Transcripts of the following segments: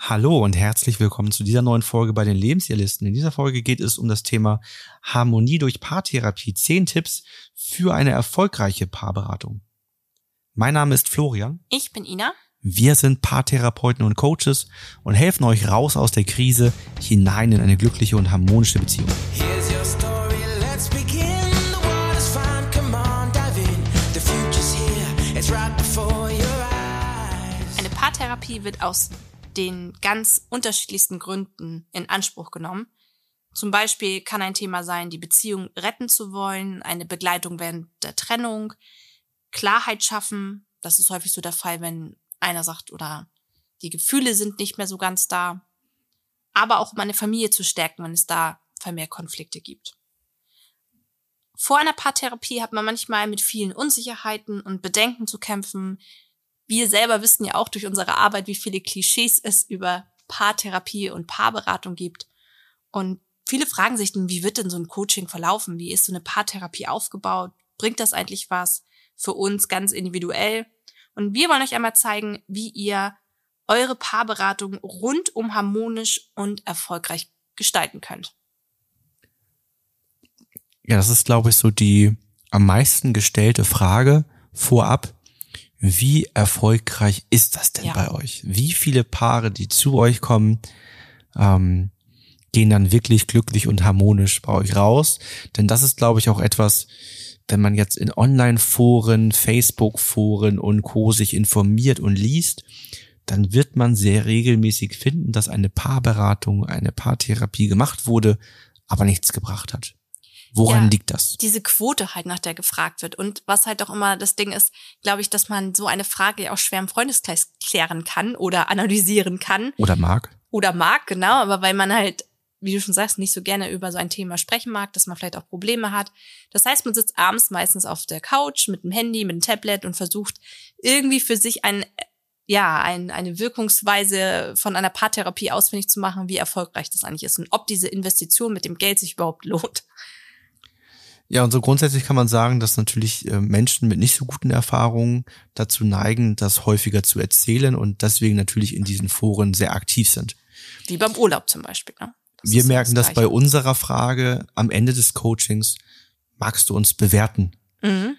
Hallo und herzlich willkommen zu dieser neuen Folge bei den Lebensjahrlisten. In dieser Folge geht es um das Thema Harmonie durch Paartherapie. Zehn Tipps für eine erfolgreiche Paarberatung. Mein Name ist Florian. Ich bin Ina. Wir sind Paartherapeuten und Coaches und helfen euch raus aus der Krise hinein in eine glückliche und harmonische Beziehung. Eine Paartherapie wird aus den ganz unterschiedlichsten Gründen in Anspruch genommen. Zum Beispiel kann ein Thema sein, die Beziehung retten zu wollen, eine Begleitung während der Trennung, Klarheit schaffen. Das ist häufig so der Fall, wenn einer sagt, oder die Gefühle sind nicht mehr so ganz da. Aber auch um eine Familie zu stärken, wenn es da vermehrt Konflikte gibt. Vor einer Paartherapie hat man manchmal mit vielen Unsicherheiten und Bedenken zu kämpfen, wir selber wissen ja auch durch unsere Arbeit, wie viele Klischees es über Paartherapie und Paarberatung gibt. Und viele fragen sich dann, wie wird denn so ein Coaching verlaufen? Wie ist so eine Paartherapie aufgebaut? Bringt das eigentlich was für uns ganz individuell? Und wir wollen euch einmal zeigen, wie ihr eure Paarberatung rundum harmonisch und erfolgreich gestalten könnt. Ja, das ist, glaube ich, so die am meisten gestellte Frage vorab. Wie erfolgreich ist das denn ja. bei euch? Wie viele Paare, die zu euch kommen, ähm, gehen dann wirklich glücklich und harmonisch bei euch raus? Denn das ist, glaube ich, auch etwas, wenn man jetzt in Online-Foren, Facebook-Foren und Co. sich informiert und liest, dann wird man sehr regelmäßig finden, dass eine Paarberatung, eine Paartherapie gemacht wurde, aber nichts gebracht hat. Woran ja, liegt das? Diese Quote halt, nach der gefragt wird. Und was halt auch immer das Ding ist, glaube ich, dass man so eine Frage ja auch schwer im Freundeskreis klären kann oder analysieren kann. Oder mag. Oder mag, genau. Aber weil man halt, wie du schon sagst, nicht so gerne über so ein Thema sprechen mag, dass man vielleicht auch Probleme hat. Das heißt, man sitzt abends meistens auf der Couch mit dem Handy, mit dem Tablet und versucht irgendwie für sich ein ja, ein, eine Wirkungsweise von einer Paartherapie ausfindig zu machen, wie erfolgreich das eigentlich ist und ob diese Investition mit dem Geld sich überhaupt lohnt. Ja, und so grundsätzlich kann man sagen, dass natürlich äh, Menschen mit nicht so guten Erfahrungen dazu neigen, das häufiger zu erzählen und deswegen natürlich in diesen Foren sehr aktiv sind. Wie beim Urlaub zum Beispiel. Ne? Wir merken das, das bei unserer Frage am Ende des Coachings, magst du uns bewerten? Mhm.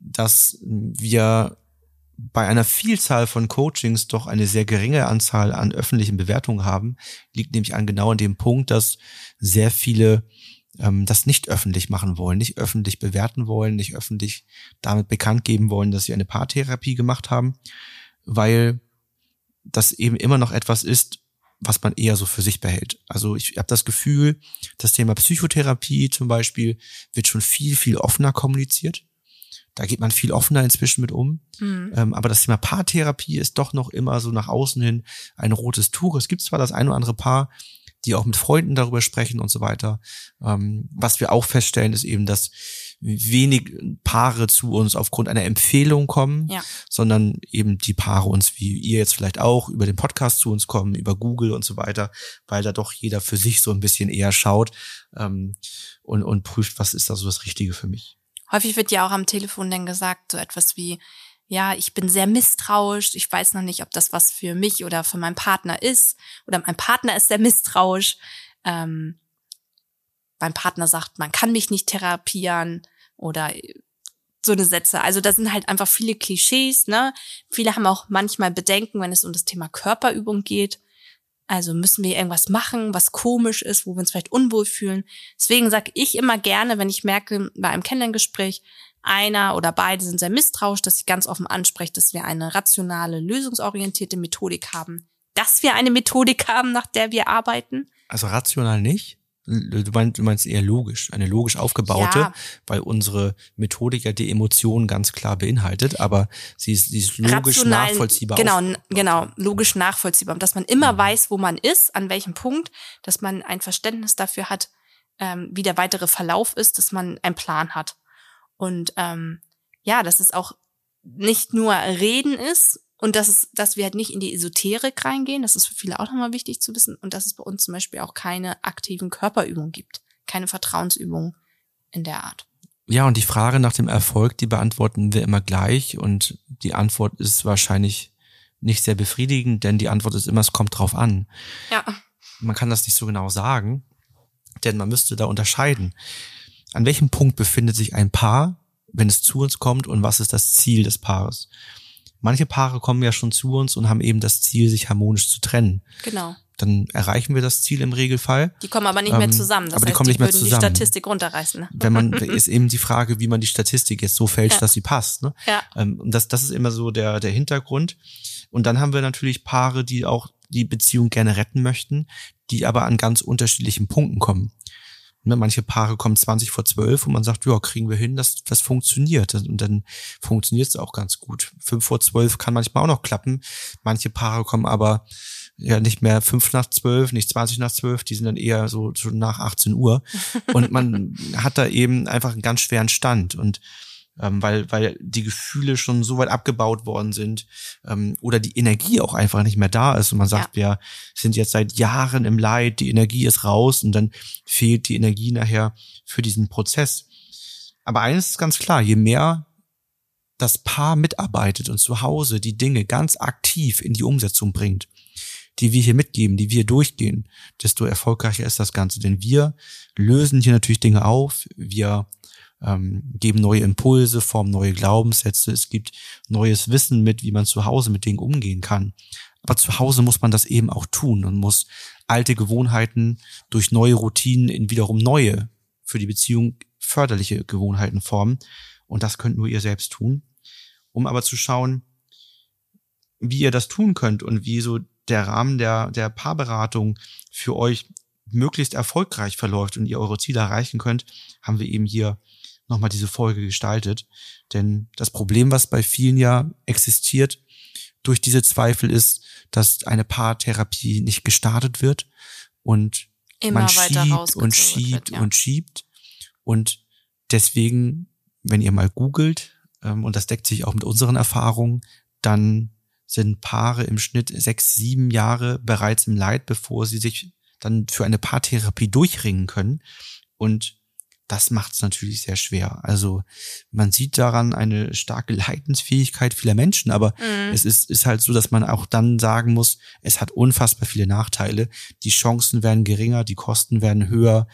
Dass wir bei einer Vielzahl von Coachings doch eine sehr geringe Anzahl an öffentlichen Bewertungen haben, liegt nämlich an genau an dem Punkt, dass sehr viele ähm, das nicht öffentlich machen wollen, nicht öffentlich bewerten wollen, nicht öffentlich damit bekannt geben wollen, dass sie eine Paartherapie gemacht haben, weil das eben immer noch etwas ist, was man eher so für sich behält. Also ich habe das Gefühl, das Thema Psychotherapie zum Beispiel wird schon viel, viel offener kommuniziert. Da geht man viel offener inzwischen mit um. Mhm. Ähm, aber das Thema Paartherapie ist doch noch immer so nach außen hin ein rotes Tuch. Es gibt zwar das ein oder andere Paar, die auch mit Freunden darüber sprechen und so weiter. Ähm, was wir auch feststellen, ist eben, dass wenig Paare zu uns aufgrund einer Empfehlung kommen, ja. sondern eben die Paare uns, wie ihr jetzt vielleicht auch, über den Podcast zu uns kommen, über Google und so weiter, weil da doch jeder für sich so ein bisschen eher schaut ähm, und, und prüft, was ist da so das Richtige für mich. Häufig wird ja auch am Telefon dann gesagt, so etwas wie, ja, ich bin sehr misstrauisch, ich weiß noch nicht, ob das was für mich oder für meinen Partner ist. Oder mein Partner ist sehr misstrauisch. Ähm, mein Partner sagt, man kann mich nicht therapieren oder so eine Sätze. Also da sind halt einfach viele Klischees, ne? Viele haben auch manchmal Bedenken, wenn es um das Thema Körperübung geht. Also müssen wir irgendwas machen, was komisch ist, wo wir uns vielleicht unwohl fühlen. Deswegen sage ich immer gerne, wenn ich merke bei einem Kennenlerngespräch, einer oder beide sind sehr misstrauisch, dass ich ganz offen anspreche, dass wir eine rationale, lösungsorientierte Methodik haben. Dass wir eine Methodik haben, nach der wir arbeiten. Also rational nicht? Du meinst, du meinst eher logisch, eine logisch aufgebaute, ja. weil unsere Methodik ja die Emotionen ganz klar beinhaltet, aber sie ist, sie ist logisch Rational, nachvollziehbar. Genau, genau, logisch nachvollziehbar. Dass man immer mhm. weiß, wo man ist, an welchem Punkt, dass man ein Verständnis dafür hat, ähm, wie der weitere Verlauf ist, dass man einen Plan hat. Und ähm, ja, dass es auch nicht nur Reden ist und dass es, dass wir halt nicht in die Esoterik reingehen, das ist für viele auch nochmal wichtig zu wissen, und dass es bei uns zum Beispiel auch keine aktiven Körperübungen gibt, keine Vertrauensübungen in der Art. Ja, und die Frage nach dem Erfolg, die beantworten wir immer gleich und die Antwort ist wahrscheinlich nicht sehr befriedigend, denn die Antwort ist immer, es kommt drauf an. Ja. Man kann das nicht so genau sagen, denn man müsste da unterscheiden. An welchem Punkt befindet sich ein Paar, wenn es zu uns kommt und was ist das Ziel des Paares? Manche Paare kommen ja schon zu uns und haben eben das Ziel, sich harmonisch zu trennen. Genau. Dann erreichen wir das Ziel im Regelfall. Die kommen aber nicht mehr Ähm, zusammen. Das aber die heißt, kommen die nicht mehr zusammen. die Statistik runterreißen. Ne? Wenn man, ist eben die Frage, wie man die Statistik jetzt so fälscht, Ja. dass sie passt. Ne? Ja. Ähm, und das, das ist immer so der, der Hintergrund. Und dann haben wir natürlich Paare, die auch die Beziehung gerne retten möchten, die aber an ganz unterschiedlichen Punkten kommen. Ne, manche Paare kommen 20 vor 12 und man sagt, ja, kriegen wir hin, das, das funktioniert. Und dann funktioniert es auch ganz gut. 5 vor 12 kann manchmal auch noch klappen. Manche Paare kommen aber ja nicht mehr 5 nach 12, nicht 20 nach 12, die sind dann eher so schon nach 18 Uhr. Und man hat da eben einfach einen ganz schweren Stand. Und ähm, weil, weil die Gefühle schon so weit abgebaut worden sind ähm, oder die Energie auch einfach nicht mehr da ist und man sagt, wir sind jetzt seit Jahren im Leid, die Energie ist raus und dann fehlt die Energie nachher für diesen Prozess. Aber eines ist ganz klar, je mehr das Paar mitarbeitet und zu Hause die Dinge ganz aktiv in die Umsetzung bringt, die wir hier mitgeben, die wir durchgehen, desto erfolgreicher ist das Ganze. Denn wir lösen hier natürlich Dinge auf, wir ähm, geben neue Impulse, formen neue Glaubenssätze, es gibt neues Wissen mit, wie man zu Hause mit Dingen umgehen kann. Aber zu Hause muss man das eben auch tun und muss alte Gewohnheiten durch neue Routinen in wiederum neue, für die Beziehung förderliche Gewohnheiten formen. Und das könnt nur ihr selbst tun. Um aber zu schauen, wie ihr das tun könnt und wie so der Rahmen der, der Paarberatung für euch möglichst erfolgreich verläuft und ihr eure Ziele erreichen könnt, haben wir eben hier nochmal diese Folge gestaltet. Denn das Problem, was bei vielen ja existiert, durch diese Zweifel ist, dass eine Paartherapie nicht gestartet wird und Immer man weiter schiebt und schiebt wird, ja. und schiebt. Und deswegen, wenn ihr mal googelt, ähm, und das deckt sich auch mit unseren Erfahrungen, dann sind Paare im Schnitt sechs, sieben Jahre bereits im Leid, bevor sie sich dann für eine Paartherapie durchringen können. Und das macht es natürlich sehr schwer. Also man sieht daran eine starke Leidensfähigkeit vieler Menschen, aber Mhm. es ist, ist halt so, dass man auch dann sagen muss, es hat unfassbar viele Nachteile. Die Chancen werden geringer, die Kosten werden höher,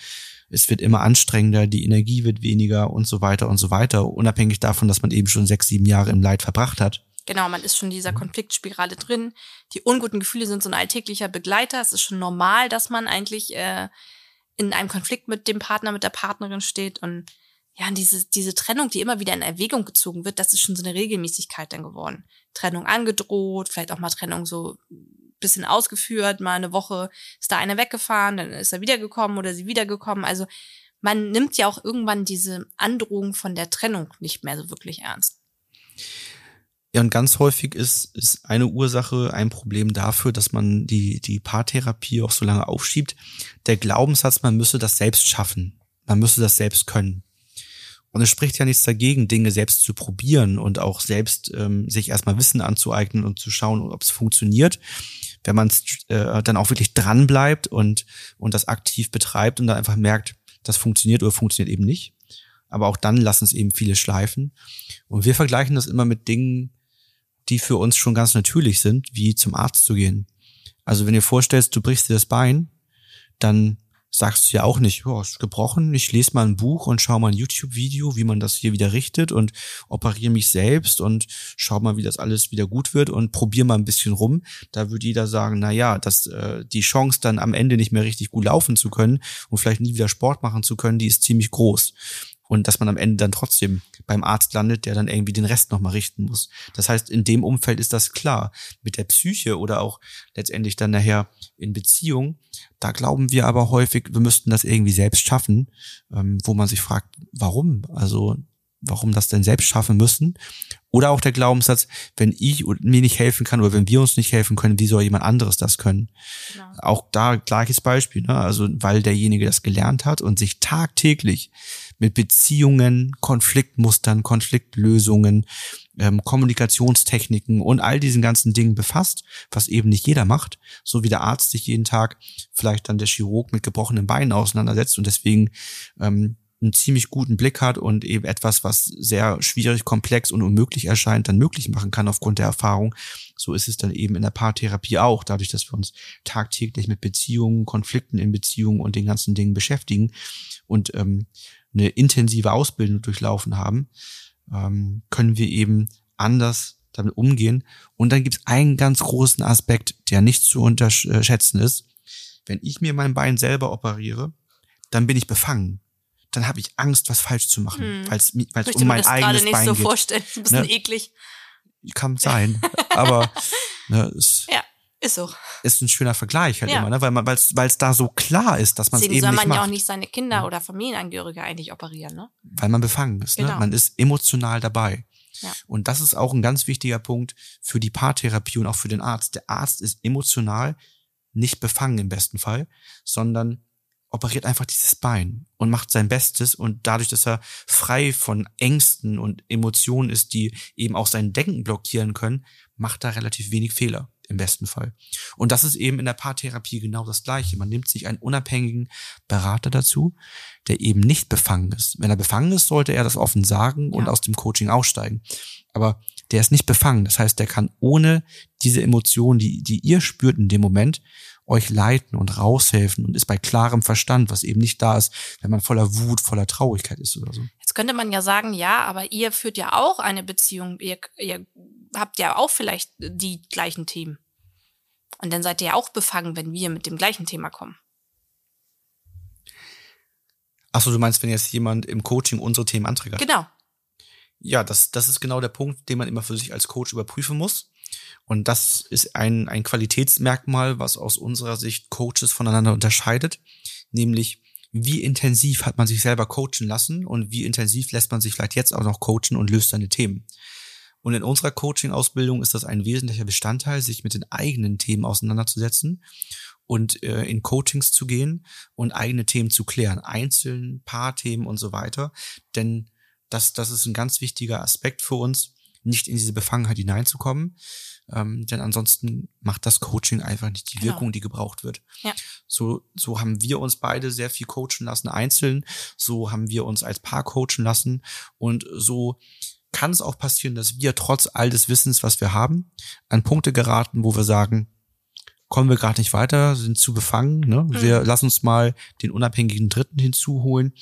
es wird immer anstrengender, die Energie wird weniger und so weiter und so weiter, unabhängig davon, dass man eben schon sechs, sieben Jahre im Leid verbracht hat. Genau, man ist schon in dieser Mhm. Konfliktspirale drin. Die unguten Gefühle sind so ein alltäglicher Begleiter. Es ist schon normal, dass man eigentlich äh, in einem Konflikt mit dem Partner, mit der Partnerin steht. Und ja, und diese, diese Trennung, die immer wieder in Erwägung gezogen wird, das ist schon so eine Regelmäßigkeit dann geworden. Trennung angedroht, vielleicht auch mal Trennung so bisschen ausgeführt, mal eine Woche ist da einer weggefahren, dann ist er wiedergekommen oder sie wiedergekommen. Also man nimmt ja auch irgendwann diese Androhung von der Trennung nicht mehr so wirklich ernst. Ja, und ganz häufig ist, ist eine Ursache ein Problem dafür, dass man die, die Paartherapie auch so lange aufschiebt. Der Glaubenssatz, man müsse das selbst schaffen. Man müsse das selbst können. Und es spricht ja nichts dagegen, Dinge selbst zu probieren und auch selbst ähm, sich erstmal Wissen anzueignen und zu schauen, ob es funktioniert. Wenn man äh, dann auch wirklich dran bleibt und, und das aktiv betreibt und dann einfach merkt, das funktioniert oder funktioniert eben nicht. Aber auch dann lassen es eben viele schleifen. Und wir vergleichen das immer mit Dingen, die für uns schon ganz natürlich sind, wie zum Arzt zu gehen. Also wenn ihr vorstellst, du brichst dir das Bein, dann sagst du ja auch nicht, oh, ist gebrochen, ich lese mal ein Buch und schau mal ein YouTube-Video, wie man das hier wieder richtet und operiere mich selbst und schau mal, wie das alles wieder gut wird und probier mal ein bisschen rum. Da würde jeder sagen, na ja, dass äh, die Chance dann am Ende nicht mehr richtig gut laufen zu können und vielleicht nie wieder Sport machen zu können, die ist ziemlich groß und dass man am Ende dann trotzdem beim Arzt landet, der dann irgendwie den Rest nochmal richten muss. Das heißt, in dem Umfeld ist das klar. Mit der Psyche oder auch letztendlich dann nachher in Beziehung, da glauben wir aber häufig, wir müssten das irgendwie selbst schaffen, ähm, wo man sich fragt, warum? Also warum das denn selbst schaffen müssen? Oder auch der Glaubenssatz, wenn ich mir nicht helfen kann oder wenn wir uns nicht helfen können, wie soll jemand anderes das können? Genau. Auch da gleiches Beispiel, ne? also weil derjenige das gelernt hat und sich tagtäglich mit Beziehungen, Konfliktmustern, Konfliktlösungen, ähm, Kommunikationstechniken und all diesen ganzen Dingen befasst, was eben nicht jeder macht, so wie der Arzt sich jeden Tag vielleicht dann der Chirurg mit gebrochenen Beinen auseinandersetzt und deswegen ähm, einen ziemlich guten Blick hat und eben etwas, was sehr schwierig, komplex und unmöglich erscheint, dann möglich machen kann aufgrund der Erfahrung. So ist es dann eben in der Paartherapie auch, dadurch, dass wir uns tagtäglich mit Beziehungen, Konflikten in Beziehungen und den ganzen Dingen beschäftigen und ähm, eine intensive Ausbildung durchlaufen haben, ähm, können wir eben anders damit umgehen. Und dann gibt es einen ganz großen Aspekt, der nicht zu unterschätzen ist. Wenn ich mir mein Bein selber operiere, dann bin ich befangen. Dann habe ich Angst, was falsch zu machen, hm. weil es um mein eigenes nicht Bein so geht. vorstellen. Ein bisschen ne? eklig. Kann sein, aber ne, es ja, ist so. Ist ein schöner Vergleich halt ja. immer, ne? weil man, weil es da so klar ist, dass man es eben soll man nicht ja macht. auch nicht seine Kinder oder Familienangehörige eigentlich operieren, ne? Weil man befangen ist, ne? genau. ne? Man ist emotional dabei. Ja. Und das ist auch ein ganz wichtiger Punkt für die Paartherapie und auch für den Arzt. Der Arzt ist emotional nicht befangen im besten Fall, sondern operiert einfach dieses Bein und macht sein Bestes und dadurch, dass er frei von Ängsten und Emotionen ist, die eben auch sein Denken blockieren können, macht er relativ wenig Fehler im besten Fall. Und das ist eben in der Paartherapie genau das Gleiche. Man nimmt sich einen unabhängigen Berater dazu, der eben nicht befangen ist. Wenn er befangen ist, sollte er das offen sagen und ja. aus dem Coaching aussteigen. Aber der ist nicht befangen. Das heißt, der kann ohne diese Emotionen, die, die ihr spürt in dem Moment, euch leiten und raushelfen und ist bei klarem Verstand, was eben nicht da ist, wenn man voller Wut, voller Traurigkeit ist oder so. Jetzt könnte man ja sagen, ja, aber ihr führt ja auch eine Beziehung, ihr, ihr habt ja auch vielleicht die gleichen Themen. Und dann seid ihr ja auch befangen, wenn wir mit dem gleichen Thema kommen. Achso, du meinst, wenn jetzt jemand im Coaching unsere Themen anträgt? Genau. Ja, das, das ist genau der Punkt, den man immer für sich als Coach überprüfen muss. Und das ist ein, ein Qualitätsmerkmal, was aus unserer Sicht Coaches voneinander unterscheidet, nämlich wie intensiv hat man sich selber coachen lassen und wie intensiv lässt man sich vielleicht jetzt auch noch coachen und löst seine Themen. Und in unserer Coaching-Ausbildung ist das ein wesentlicher Bestandteil, sich mit den eigenen Themen auseinanderzusetzen und äh, in Coachings zu gehen und eigene Themen zu klären, einzeln, Paarthemen und so weiter. Denn das, das ist ein ganz wichtiger Aspekt für uns, nicht in diese Befangenheit hineinzukommen, ähm, denn ansonsten macht das Coaching einfach nicht die genau. Wirkung, die gebraucht wird. Ja. So, so haben wir uns beide sehr viel coachen lassen, einzeln. So haben wir uns als Paar coachen lassen. Und so kann es auch passieren, dass wir trotz all des Wissens, was wir haben, an Punkte geraten, wo wir sagen, kommen wir gerade nicht weiter, sind zu befangen. Ne? Mhm. Wir lassen uns mal den unabhängigen Dritten hinzuholen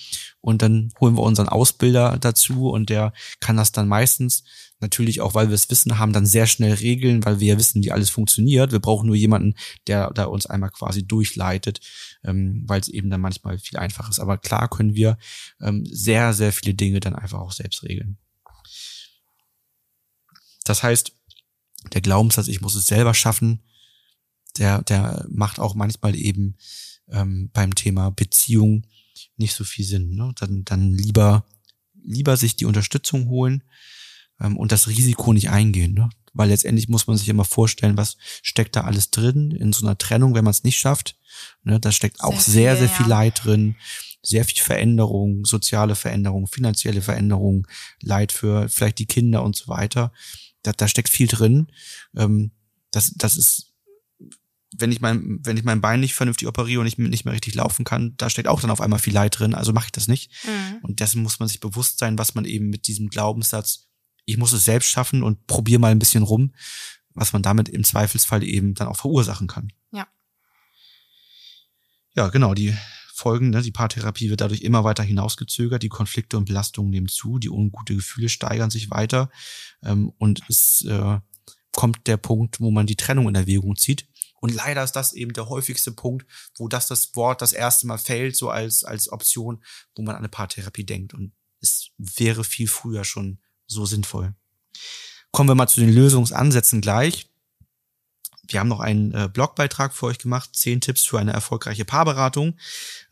und dann holen wir unseren Ausbilder dazu und der kann das dann meistens natürlich auch, weil wir es Wissen haben, dann sehr schnell regeln, weil wir ja wissen, wie alles funktioniert. Wir brauchen nur jemanden, der da uns einmal quasi durchleitet, ähm, weil es eben dann manchmal viel einfacher ist. Aber klar können wir ähm, sehr, sehr viele Dinge dann einfach auch selbst regeln. Das heißt, der Glaubenssatz, ich muss es selber schaffen, der, der macht auch manchmal eben ähm, beim Thema Beziehung nicht so viel Sinn. Ne? Dann, dann lieber, lieber sich die Unterstützung holen ähm, und das Risiko nicht eingehen. Ne? Weil letztendlich muss man sich immer vorstellen, was steckt da alles drin in so einer Trennung, wenn man es nicht schafft. Ne? Da steckt auch sehr, sehr, sehr viel ja. Leid drin sehr viel Veränderung, soziale Veränderung, finanzielle Veränderung, Leid für vielleicht die Kinder und so weiter. Da, da steckt viel drin. Ähm, das, das ist wenn ich mein, wenn ich mein Bein nicht vernünftig operiere und ich nicht mehr richtig laufen kann, da steckt auch dann auf einmal viel Leid drin, also mache ich das nicht. Mhm. Und dessen muss man sich bewusst sein, was man eben mit diesem Glaubenssatz, ich muss es selbst schaffen und probiere mal ein bisschen rum, was man damit im Zweifelsfall eben dann auch verursachen kann. Ja. Ja, genau, die Folgen, ne, die Paartherapie wird dadurch immer weiter hinausgezögert, die Konflikte und Belastungen nehmen zu, die ungute Gefühle steigern sich weiter ähm, und es äh, kommt der Punkt, wo man die Trennung in Erwägung zieht und leider ist das eben der häufigste Punkt, wo das das Wort das erste Mal fällt, so als, als Option, wo man an eine Paartherapie denkt. Und es wäre viel früher schon so sinnvoll. Kommen wir mal zu den Lösungsansätzen gleich. Wir haben noch einen äh, Blogbeitrag für euch gemacht, zehn Tipps für eine erfolgreiche Paarberatung.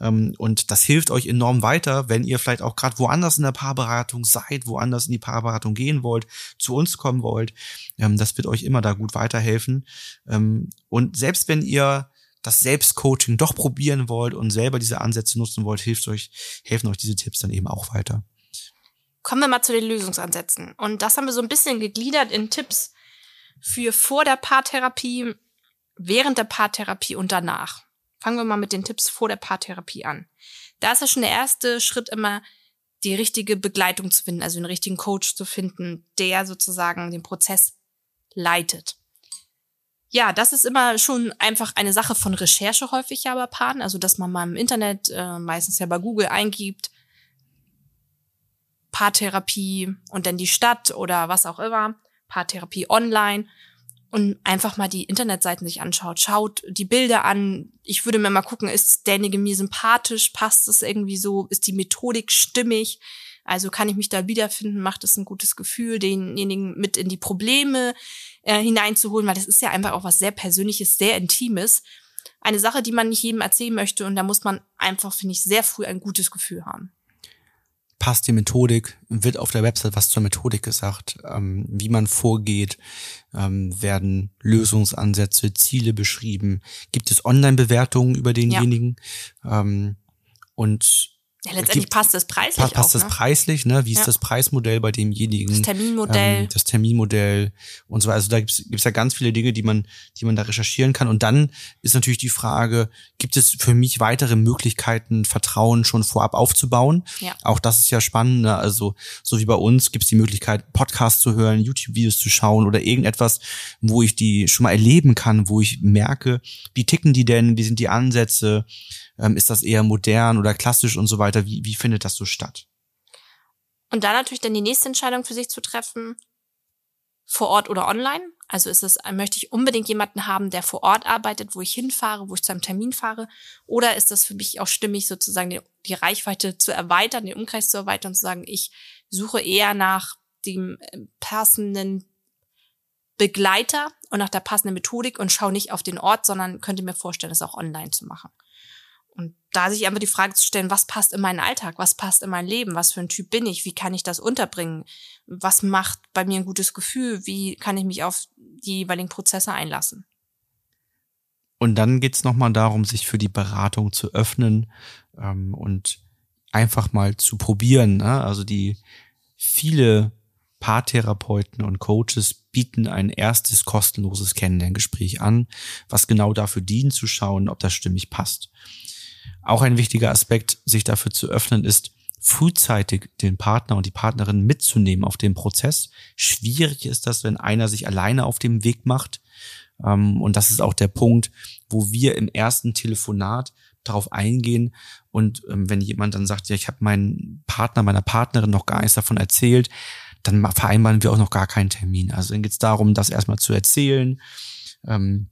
Ähm, und das hilft euch enorm weiter, wenn ihr vielleicht auch gerade woanders in der Paarberatung seid, woanders in die Paarberatung gehen wollt, zu uns kommen wollt. Ähm, das wird euch immer da gut weiterhelfen. Ähm, und selbst wenn ihr das Selbstcoaching doch probieren wollt und selber diese Ansätze nutzen wollt, hilft euch, helfen euch diese Tipps dann eben auch weiter. Kommen wir mal zu den Lösungsansätzen. Und das haben wir so ein bisschen gegliedert in Tipps für vor der Paartherapie, während der Paartherapie und danach. Fangen wir mal mit den Tipps vor der Paartherapie an. Da ist ja schon der erste Schritt immer, die richtige Begleitung zu finden, also den richtigen Coach zu finden, der sozusagen den Prozess leitet. Ja, das ist immer schon einfach eine Sache von Recherche häufig ja bei Paaren, also dass man mal im Internet, äh, meistens ja bei Google eingibt, Paartherapie und dann die Stadt oder was auch immer, Paartherapie online und einfach mal die Internetseiten sich anschaut, schaut die Bilder an. Ich würde mir mal gucken, ist derjenige mir sympathisch, passt es irgendwie so, ist die Methodik stimmig? Also kann ich mich da wiederfinden, macht es ein gutes Gefühl, denjenigen mit in die Probleme äh, hineinzuholen, weil das ist ja einfach auch was sehr Persönliches, sehr Intimes. Eine Sache, die man nicht jedem erzählen möchte und da muss man einfach, finde ich, sehr früh ein gutes Gefühl haben passt die Methodik, wird auf der Website was zur Methodik gesagt, ähm, wie man vorgeht, ähm, werden Lösungsansätze, Ziele beschrieben, gibt es Online-Bewertungen über denjenigen? Ja. ähm, und ja, letztendlich gibt, passt das preislich. Passt, passt auch, das ne? preislich, ne? Wie ist das Preismodell bei demjenigen? Das Terminmodell. Ähm, das Terminmodell und so weiter. Also da gibt's gibt's ja ganz viele Dinge, die man, die man da recherchieren kann. Und dann ist natürlich die Frage, gibt es für mich weitere Möglichkeiten, Vertrauen schon vorab aufzubauen? Ja. Auch das ist ja spannend. Ne? Also so wie bei uns gibt's die Möglichkeit, Podcasts zu hören, YouTube-Videos zu schauen oder irgendetwas, wo ich die schon mal erleben kann, wo ich merke, wie ticken die denn, wie sind die Ansätze, ähm, ist das eher modern oder klassisch und so weiter? Wie, wie findet das so statt? Und dann natürlich dann die nächste Entscheidung für sich zu treffen, vor Ort oder online. Also ist es, möchte ich unbedingt jemanden haben, der vor Ort arbeitet, wo ich hinfahre, wo ich zu einem Termin fahre? Oder ist das für mich auch stimmig, sozusagen die, die Reichweite zu erweitern, den Umkreis zu erweitern und zu sagen, ich suche eher nach dem äh, passenden Begleiter und nach der passenden Methodik und schaue nicht auf den Ort, sondern könnte mir vorstellen, es auch online zu machen. Und da sich einfach die Frage zu stellen, was passt in meinen Alltag, was passt in mein Leben, was für ein Typ bin ich, wie kann ich das unterbringen, was macht bei mir ein gutes Gefühl, wie kann ich mich auf die jeweiligen Prozesse einlassen. Und dann geht's es nochmal darum, sich für die Beratung zu öffnen ähm, und einfach mal zu probieren. Ne? Also die viele Paartherapeuten und Coaches bieten ein erstes kostenloses Kennenlerngespräch an, was genau dafür dient, zu schauen, ob das stimmig passt. Auch ein wichtiger Aspekt, sich dafür zu öffnen, ist, frühzeitig den Partner und die Partnerin mitzunehmen auf den Prozess. Schwierig ist das, wenn einer sich alleine auf dem Weg macht. Ähm, und das ist auch der Punkt, wo wir im ersten Telefonat darauf eingehen. Und ähm, wenn jemand dann sagt, ja, ich habe meinen Partner, meiner Partnerin noch gar nichts davon erzählt, dann vereinbaren wir auch noch gar keinen Termin. Also dann geht es darum, das erstmal zu erzählen. Ähm,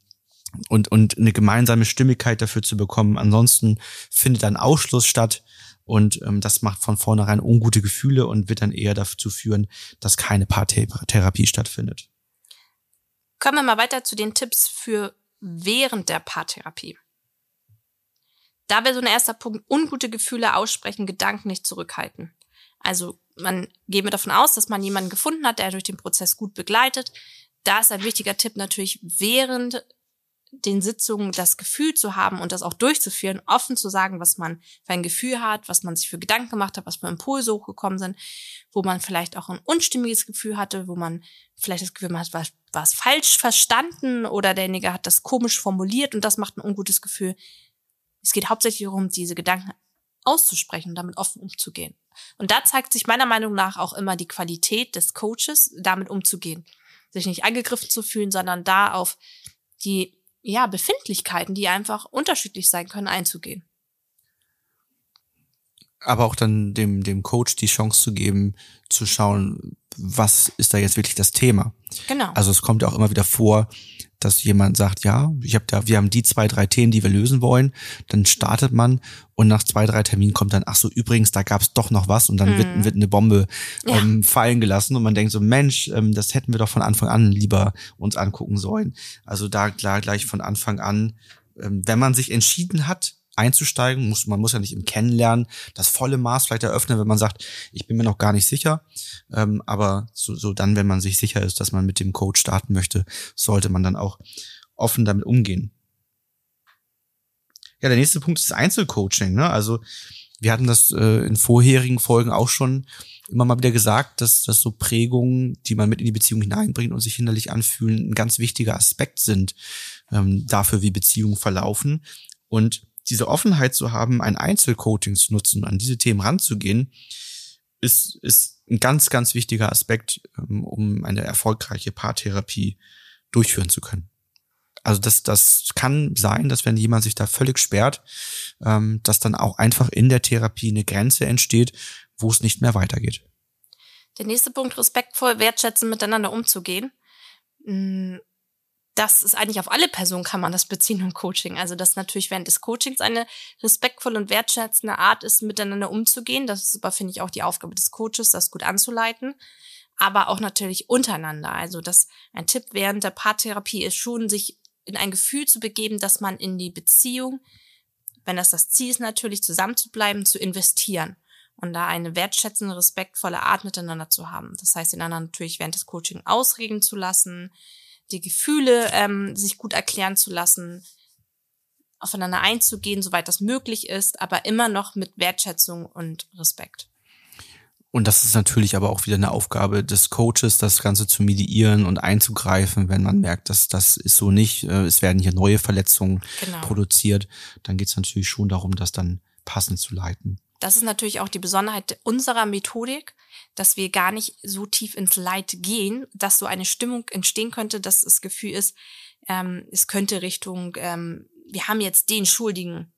und, und eine gemeinsame Stimmigkeit dafür zu bekommen. Ansonsten findet ein Ausschluss statt und ähm, das macht von vornherein ungute Gefühle und wird dann eher dazu führen, dass keine Paartherapie stattfindet. Kommen wir mal weiter zu den Tipps für während der Paartherapie. Da wäre so ein erster Punkt, ungute Gefühle aussprechen, Gedanken nicht zurückhalten. Also man gehen davon aus, dass man jemanden gefunden hat, der durch den Prozess gut begleitet. Da ist ein wichtiger Tipp natürlich während den Sitzungen das Gefühl zu haben und das auch durchzuführen, offen zu sagen, was man für ein Gefühl hat, was man sich für Gedanken gemacht hat, was für Impulse hochgekommen sind, wo man vielleicht auch ein unstimmiges Gefühl hatte, wo man vielleicht das Gefühl hat, war, war falsch verstanden oder derjenige hat das komisch formuliert und das macht ein ungutes Gefühl. Es geht hauptsächlich darum, diese Gedanken auszusprechen und damit offen umzugehen. Und da zeigt sich meiner Meinung nach auch immer die Qualität des Coaches, damit umzugehen. Sich nicht angegriffen zu fühlen, sondern da auf die ja, Befindlichkeiten, die einfach unterschiedlich sein können, einzugehen. Aber auch dann dem, dem Coach die Chance zu geben, zu schauen, was ist da jetzt wirklich das Thema. Genau. Also es kommt ja auch immer wieder vor, dass jemand sagt, ja, ich habe da, wir haben die zwei, drei Themen, die wir lösen wollen. Dann startet man und nach zwei, drei Terminen kommt dann, ach so, übrigens, da gab es doch noch was und dann mhm. wird, wird eine Bombe ähm, ja. fallen gelassen und man denkt so, Mensch, ähm, das hätten wir doch von Anfang an lieber uns angucken sollen. Also da klar gleich von Anfang an, ähm, wenn man sich entschieden hat, einzusteigen. Muss, man muss ja nicht im Kennenlernen das volle Maß vielleicht eröffnen, wenn man sagt, ich bin mir noch gar nicht sicher. Ähm, aber so, so dann, wenn man sich sicher ist, dass man mit dem Coach starten möchte, sollte man dann auch offen damit umgehen. Ja, der nächste Punkt ist Einzelcoaching. Ne? Also wir hatten das äh, in vorherigen Folgen auch schon immer mal wieder gesagt, dass, dass so Prägungen, die man mit in die Beziehung hineinbringt und sich hinderlich anfühlen, ein ganz wichtiger Aspekt sind ähm, dafür, wie Beziehungen verlaufen. Und diese Offenheit zu haben, ein Einzelcoaching zu nutzen, an diese Themen ranzugehen, ist, ist ein ganz, ganz wichtiger Aspekt, ähm, um eine erfolgreiche Paartherapie durchführen zu können. Also das, das kann sein, dass wenn jemand sich da völlig sperrt, ähm, dass dann auch einfach in der Therapie eine Grenze entsteht, wo es nicht mehr weitergeht. Der nächste Punkt, respektvoll, wertschätzen, miteinander umzugehen. Das ist eigentlich auf alle Personen kann man das beziehen im Coaching. Also, dass natürlich während des Coachings eine respektvolle und wertschätzende Art ist, miteinander umzugehen. Das ist aber, finde ich, auch die Aufgabe des Coaches, das gut anzuleiten. Aber auch natürlich untereinander. Also, dass ein Tipp während der Paartherapie ist schon, sich in ein Gefühl zu begeben, dass man in die Beziehung, wenn das das Ziel ist, natürlich zusammenzubleiben, zu investieren und da eine wertschätzende, respektvolle Art miteinander zu haben. Das heißt, den anderen natürlich während des Coaching ausreden zu lassen, die Gefühle ähm, sich gut erklären zu lassen, aufeinander einzugehen, soweit das möglich ist, aber immer noch mit Wertschätzung und Respekt. Und das ist natürlich aber auch wieder eine Aufgabe des Coaches, das Ganze zu mediieren und einzugreifen, wenn man merkt, dass das ist so nicht, äh, es werden hier neue Verletzungen genau. produziert, dann geht es natürlich schon darum, das dann passend zu leiten. Das ist natürlich auch die Besonderheit unserer Methodik, dass wir gar nicht so tief ins Leid gehen, dass so eine Stimmung entstehen könnte, dass das Gefühl ist, ähm, es könnte Richtung, ähm, wir haben jetzt den Schuldigen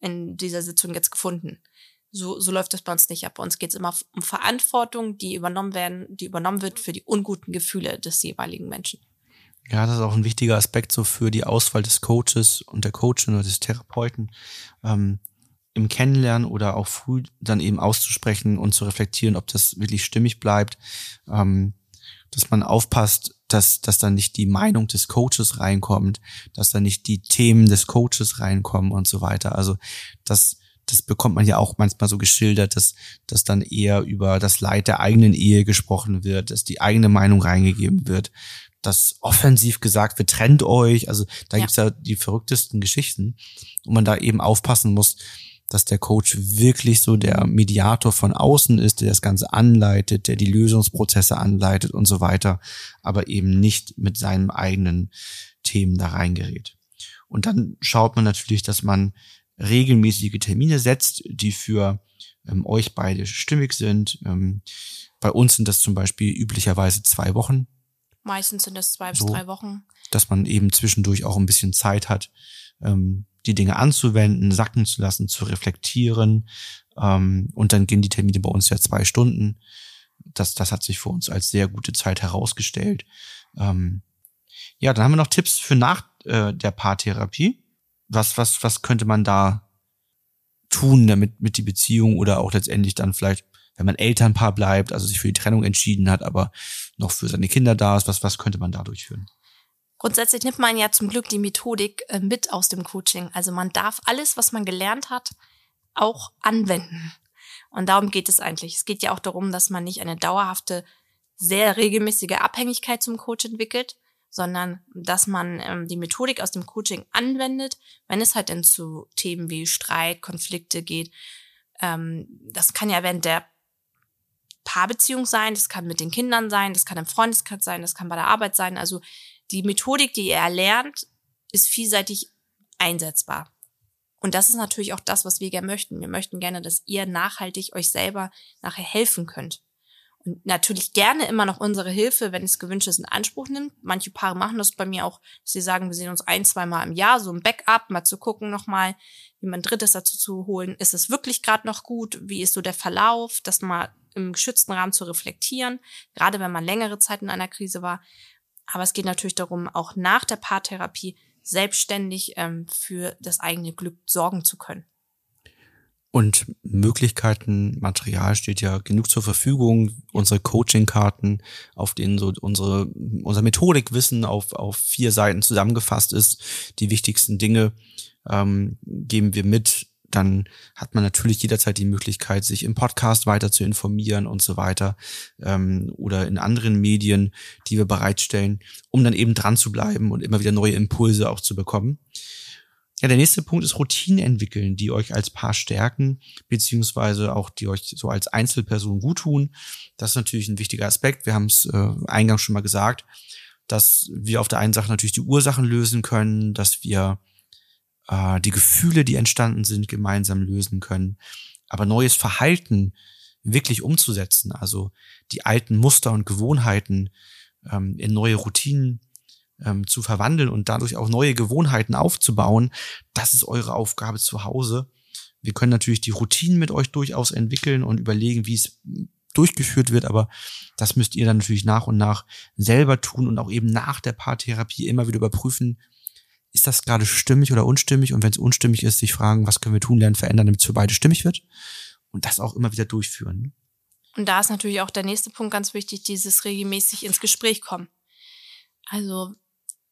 in dieser Sitzung jetzt gefunden. So, so läuft das bei uns nicht ab. Bei uns geht es immer um Verantwortung, die übernommen werden, die übernommen wird für die unguten Gefühle des jeweiligen Menschen. Ja, das ist auch ein wichtiger Aspekt so für die Auswahl des Coaches und der Coachin oder des Therapeuten. Ähm, im Kennenlernen oder auch früh dann eben auszusprechen und zu reflektieren, ob das wirklich stimmig bleibt, ähm, dass man aufpasst, dass, dass dann nicht die Meinung des Coaches reinkommt, dass dann nicht die Themen des Coaches reinkommen und so weiter. Also das, das bekommt man ja auch manchmal so geschildert, dass, dass dann eher über das Leid der eigenen Ehe gesprochen wird, dass die eigene Meinung reingegeben wird, dass offensiv gesagt wird, trennt euch. Also da ja. gibt's ja die verrücktesten Geschichten, wo man da eben aufpassen muss, dass der Coach wirklich so der Mediator von außen ist, der das Ganze anleitet, der die Lösungsprozesse anleitet und so weiter, aber eben nicht mit seinen eigenen Themen da reingerät. Und dann schaut man natürlich, dass man regelmäßige Termine setzt, die für ähm, euch beide stimmig sind. Ähm, bei uns sind das zum Beispiel üblicherweise zwei Wochen. Meistens sind es zwei bis so, drei Wochen. Dass man eben zwischendurch auch ein bisschen Zeit hat, ähm, die Dinge anzuwenden, sacken zu lassen, zu reflektieren. Ähm, und dann gehen die Termine bei uns ja zwei Stunden. Das, das hat sich für uns als sehr gute Zeit herausgestellt. Ähm, ja, dann haben wir noch Tipps für nach äh, der Paartherapie. Was, was, was könnte man da tun, damit mit die Beziehung oder auch letztendlich dann vielleicht, wenn man Elternpaar bleibt, also sich für die Trennung entschieden hat, aber noch für seine Kinder da ist, was, was könnte man da durchführen? Grundsätzlich nimmt man ja zum Glück die Methodik äh, mit aus dem Coaching. Also man darf alles, was man gelernt hat, auch anwenden. Und darum geht es eigentlich. Es geht ja auch darum, dass man nicht eine dauerhafte, sehr regelmäßige Abhängigkeit zum Coach entwickelt, sondern dass man ähm, die Methodik aus dem Coaching anwendet, wenn es halt dann zu Themen wie Streit, Konflikte geht. Ähm, das kann ja während der Paarbeziehung sein, das kann mit den Kindern sein, das kann im Freundeskreis sein, das kann bei der Arbeit sein. Also die Methodik, die ihr erlernt, ist vielseitig einsetzbar. Und das ist natürlich auch das, was wir gerne möchten. Wir möchten gerne, dass ihr nachhaltig euch selber nachher helfen könnt. Und natürlich gerne immer noch unsere Hilfe, wenn es gewünscht ist, in Anspruch nimmt. Manche Paare machen das bei mir auch, dass sie sagen, wir sehen uns ein, zwei Mal im Jahr, so ein Backup, mal zu gucken nochmal, wie man Drittes dazu zu holen. Ist es wirklich gerade noch gut? Wie ist so der Verlauf? Das mal im geschützten Rahmen zu reflektieren, gerade wenn man längere Zeit in einer Krise war. Aber es geht natürlich darum, auch nach der Paartherapie selbstständig ähm, für das eigene Glück sorgen zu können. Und Möglichkeiten, Material steht ja genug zur Verfügung. Unsere Coaching-Karten, auf denen so unsere, unser Methodikwissen auf, auf vier Seiten zusammengefasst ist. Die wichtigsten Dinge ähm, geben wir mit dann hat man natürlich jederzeit die Möglichkeit, sich im Podcast weiter zu informieren und so weiter ähm, oder in anderen Medien, die wir bereitstellen, um dann eben dran zu bleiben und immer wieder neue Impulse auch zu bekommen. Ja, der nächste Punkt ist Routinen entwickeln, die euch als Paar stärken, beziehungsweise auch die euch so als Einzelperson gut tun. Das ist natürlich ein wichtiger Aspekt. Wir haben es äh, eingangs schon mal gesagt, dass wir auf der einen Seite natürlich die Ursachen lösen können, dass wir äh, die Gefühle, die entstanden sind, gemeinsam lösen können. Aber neues Verhalten wirklich umzusetzen, also die alten Muster und Gewohnheiten ähm, in neue Routinen ähm, zu verwandeln und dadurch auch neue Gewohnheiten aufzubauen, das ist eure Aufgabe zu Hause. Wir können natürlich die Routinen mit euch durchaus entwickeln und überlegen, wie es durchgeführt wird, aber das müsst ihr dann natürlich nach und nach selber tun und auch eben nach der Paartherapie immer wieder überprüfen, ist das gerade stimmig oder unstimmig und wenn es unstimmig ist, sich fragen, was können wir tun, lernen, verändern, damit es für beide stimmig wird und das auch immer wieder durchführen. Und da ist natürlich auch der nächste Punkt ganz wichtig, dieses regelmäßig ins Gespräch kommen. Also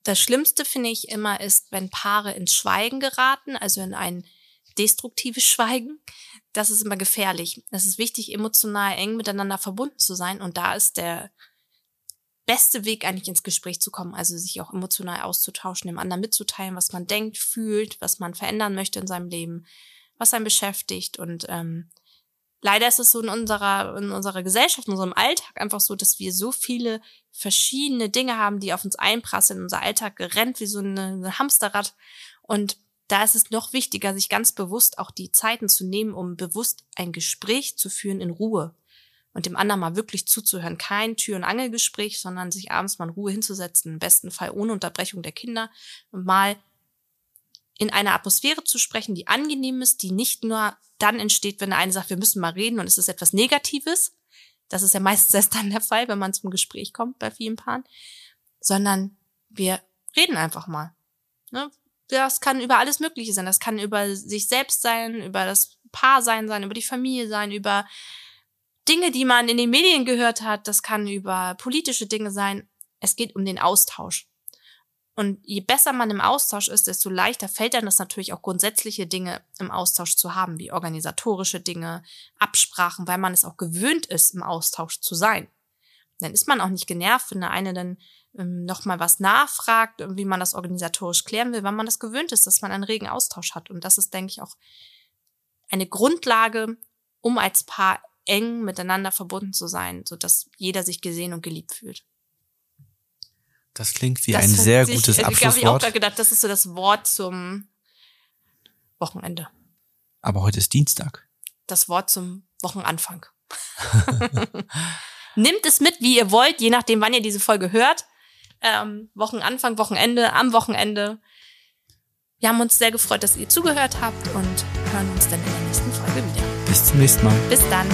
das Schlimmste finde ich immer ist, wenn Paare ins Schweigen geraten, also in ein destruktives Schweigen. Das ist immer gefährlich. Es ist wichtig, emotional eng miteinander verbunden zu sein. Und da ist der beste Weg eigentlich ins Gespräch zu kommen, also sich auch emotional auszutauschen, dem anderen mitzuteilen, was man denkt, fühlt, was man verändern möchte in seinem Leben, was einen beschäftigt. Und ähm, leider ist es so in unserer, in unserer Gesellschaft, in unserem Alltag einfach so, dass wir so viele verschiedene Dinge haben, die auf uns einprasseln. Unser Alltag rennt wie so ein Hamsterrad. Und da ist es noch wichtiger, sich ganz bewusst auch die Zeiten zu nehmen, um bewusst ein Gespräch zu führen in Ruhe und dem anderen mal wirklich zuzuhören. Kein Tür- und Angelgespräch, sondern sich abends mal in Ruhe hinzusetzen, im besten Fall ohne Unterbrechung der Kinder und mal in einer Atmosphäre zu sprechen, die angenehm ist, die nicht nur dann entsteht, wenn der eine sagt, wir müssen mal reden und es ist etwas Negatives. Das ist ja meistens erst dann der Fall, wenn man zum Gespräch kommt bei vielen Paaren, sondern wir reden einfach mal. Ne? Das kann über alles Mögliche sein. Das kann über sich selbst sein, über das Paar sein sein, über die Familie sein, über Dinge, die man in den Medien gehört hat. Das kann über politische Dinge sein. Es geht um den Austausch. Und je besser man im Austausch ist, desto leichter fällt dann das natürlich auch grundsätzliche Dinge im Austausch zu haben, wie organisatorische Dinge, Absprachen, weil man es auch gewöhnt ist, im Austausch zu sein. Dann ist man auch nicht genervt, wenn der eine dann ähm, nochmal was nachfragt, wie man das organisatorisch klären will, weil man das gewöhnt ist, dass man einen regen Austausch hat. Und das ist, denke ich, auch eine Grundlage, um als Paar eng miteinander verbunden zu sein, so dass jeder sich gesehen und geliebt fühlt. Das klingt wie das ein sehr sich, gutes Abschlusswort. Ich habe auch gedacht, das ist so das Wort zum Wochenende. Aber heute ist Dienstag. Das Wort zum Wochenanfang. Nimmt es mit, wie ihr wollt, je nachdem, wann ihr diese Folge hört. Ähm, Wochenanfang, Wochenende, am Wochenende. Wir haben uns sehr gefreut, dass ihr zugehört habt und hören uns dann in der nächsten Folge wieder. Bis zum nächsten Mal. Bis dann.